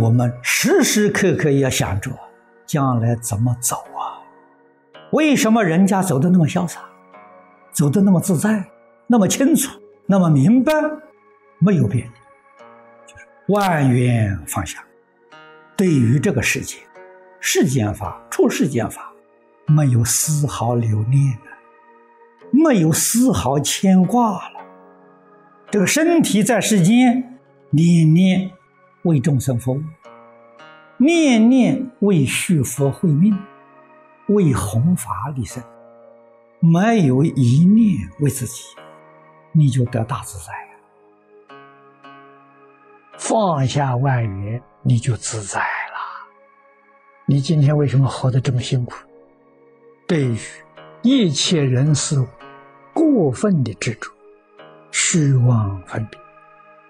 我们时时刻刻要想着将来怎么走啊？为什么人家走的那么潇洒，走的那么自在，那么清楚，那么明白？没有别的，就是万缘放下。对于这个世界，世间法、出世间法，没有丝毫留恋的，没有丝毫牵挂了。这个身体在世间，念念为众生服务，念念为续佛慧命，为弘法利生，没有一念为自己，你就得大自在了！放下万缘，你就自在了。你今天为什么活得这么辛苦？对于一切人事物过分的执着。虚妄分别，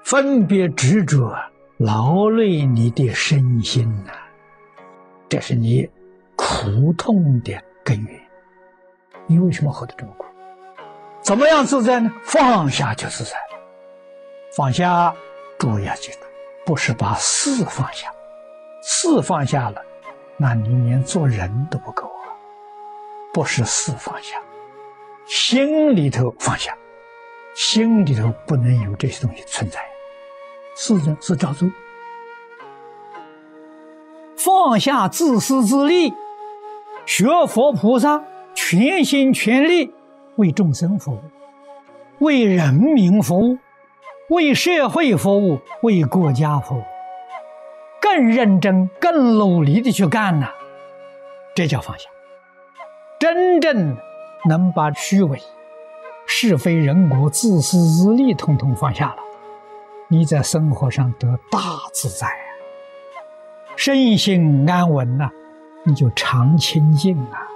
分别执着，劳累你的身心呐，这是你苦痛的根源。你为什么活得这么苦？怎么样自在呢？放下就自在了。放下，注意要记住，不是把事放下，事放下了，那你连做人都不够啊。不是事放下，心里头放下。心里头不能有这些东西存在，是人是照做，放下自私自利，学佛菩萨，全心全力为众生服务，为人民服务，为社会服务，为国家服务，更认真、更努力的去干呐，这叫放下，真正能把虚伪。是非人我、自私自利，统统放下了，你在生活上得大自在啊，身心安稳呐，你就常清净啊，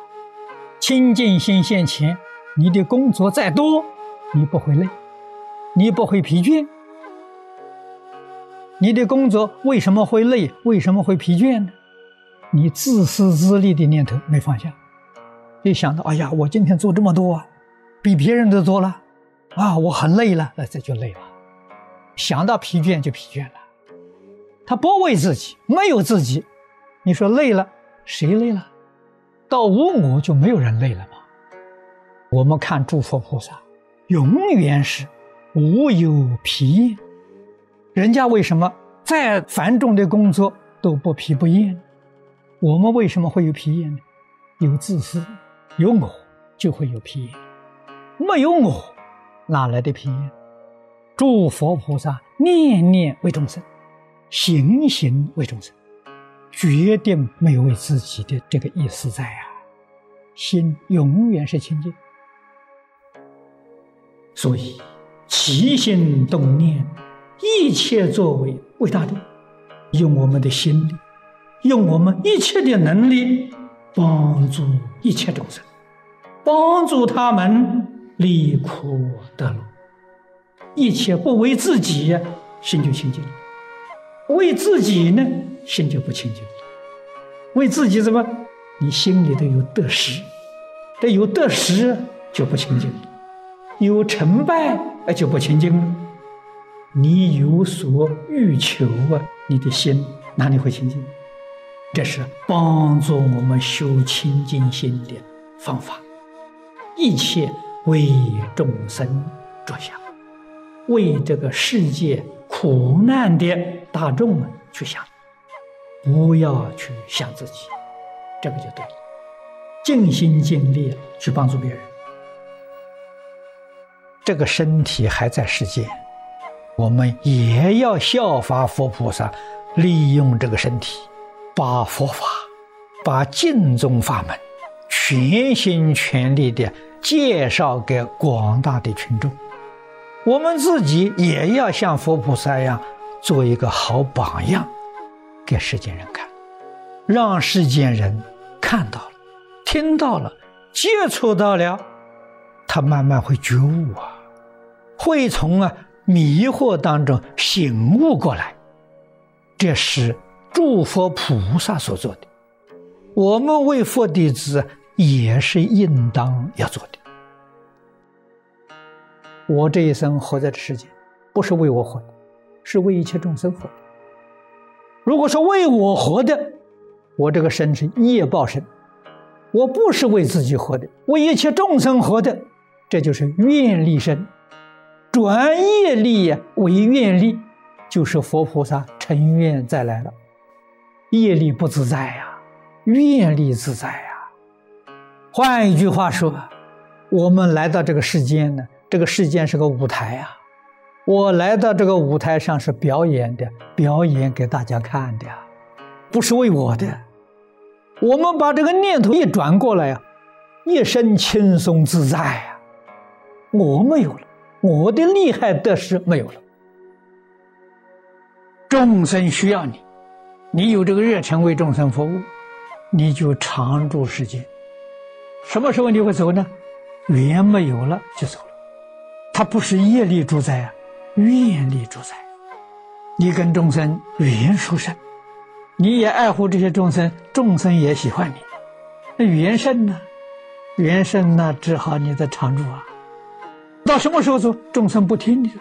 清净心现前，你的工作再多，你不会累，你不会疲倦。你的工作为什么会累？为什么会疲倦呢？你自私自利的念头没放下，一想到哎呀，我今天做这么多啊。比别人都多了，啊，我很累了，那这就累了。想到疲倦就疲倦了。他不为自己，没有自己，你说累了，谁累了？到无我就没有人累了吗？我们看诸佛菩萨，永远是无有疲厌。人家为什么再繁重的工作都不疲不厌？我们为什么会有疲厌呢？有自私，有我，就会有疲厌。没有我，哪来的疲厌？诸佛菩萨念念为众生，行行为众生，决定没有为自己的这个意思在啊！心永远是清净，所以起心动念，一切作为为大地，用我们的心力，用我们一切的能力，帮助一切众生，帮助他们。离苦得乐，一切不为自己，心就清净；为自己呢，心就不清净。为自己怎么？你心里头有得失，这有得失就不清净；有成败，那就不清净了。你有所欲求啊，你的心哪里会清净？这是帮助我们修清净心的方法，一切。为众生着想，为这个世界苦难的大众们去想，不要去想自己，这个就对了。尽心尽力去帮助别人。这个身体还在世间，我们也要效法佛菩萨，利用这个身体，把佛法、把净宗法门，全心全力的。介绍给广大的群众，我们自己也要像佛菩萨一样，做一个好榜样，给世间人看，让世间人看到了、听到了、接触到了，他慢慢会觉悟啊，会从啊迷惑当中醒悟过来。这是诸佛菩萨所做的，我们为佛弟子。也是应当要做的。我这一生活在这世界，不是为我活的，是为一切众生活的。如果说为我活的，我这个身是业报身，我不是为自己活的，为一切众生活的，这就是愿力身。转业力为愿力，就是佛菩萨成愿再来了。业力不自在呀，愿力自在呀。换一句话说，我们来到这个世间呢，这个世间是个舞台呀。我来到这个舞台上是表演的，表演给大家看的，不是为我的。我们把这个念头一转过来呀，一身轻松自在呀，我没有了，我的厉害得失没有了。众生需要你，你有这个热忱为众生服务，你就常住世间。什么时候你会走呢？缘没有了就走了，他不是业力主宰啊。愿力主宰，你跟众生缘殊胜，你也爱护这些众生，众生也喜欢你，那缘深呢？缘深那只好你在常住啊。到什么时候走？众生不听你的，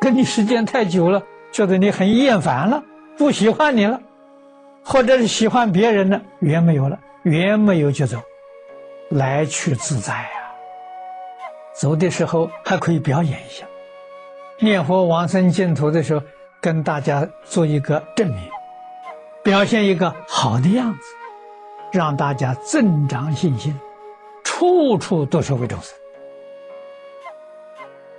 跟你时间太久了，觉得你很厌烦了，不喜欢你了，或者是喜欢别人了，缘没有了，缘没有就走，来去自在。走的时候还可以表演一下。念佛往生净土的时候，跟大家做一个证明，表现一个好的样子，让大家增长信心，处处都是为众生，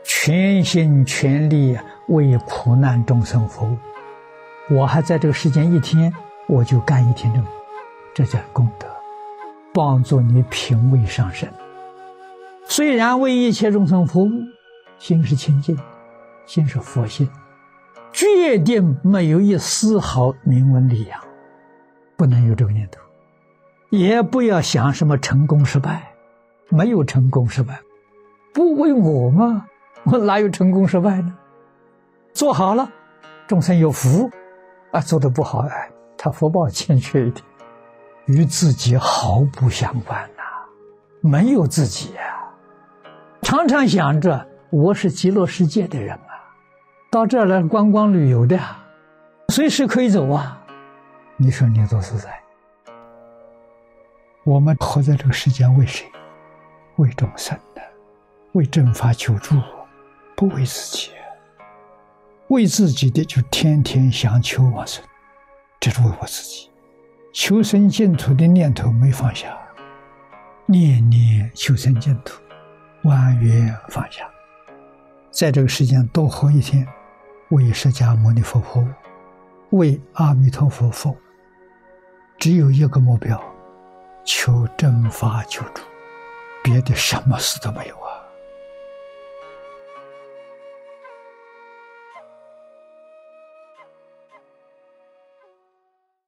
全心全力为苦难众生服务。我还在这个世间一天，我就干一天的，这叫功德，帮助你品位上升。虽然为一切众生服务，心是清净。心是佛心，决定没有一丝毫名闻利养，不能有这个念头，也不要想什么成功失败，没有成功失败，不为我吗？我哪有成功失败呢？做好了，众生有福，啊，做的不好，哎，他福报欠缺一点，与自己毫不相关呐，没有自己呀，常常想着我是极乐世界的人啊。到这儿来观光旅游的，随时可以走啊！你说你多自在？我们活在这个世间为谁？为众生的，为正法求助，不为自己。为自己的就天天想求往生，这是为我自己。求生净土的念头没放下，念念求生净土，万缘放下，在这个世间多活一天。为释迦牟尼佛服务，为阿弥陀佛服务，只有一个目标：求正法求助，别的什么事都没有啊。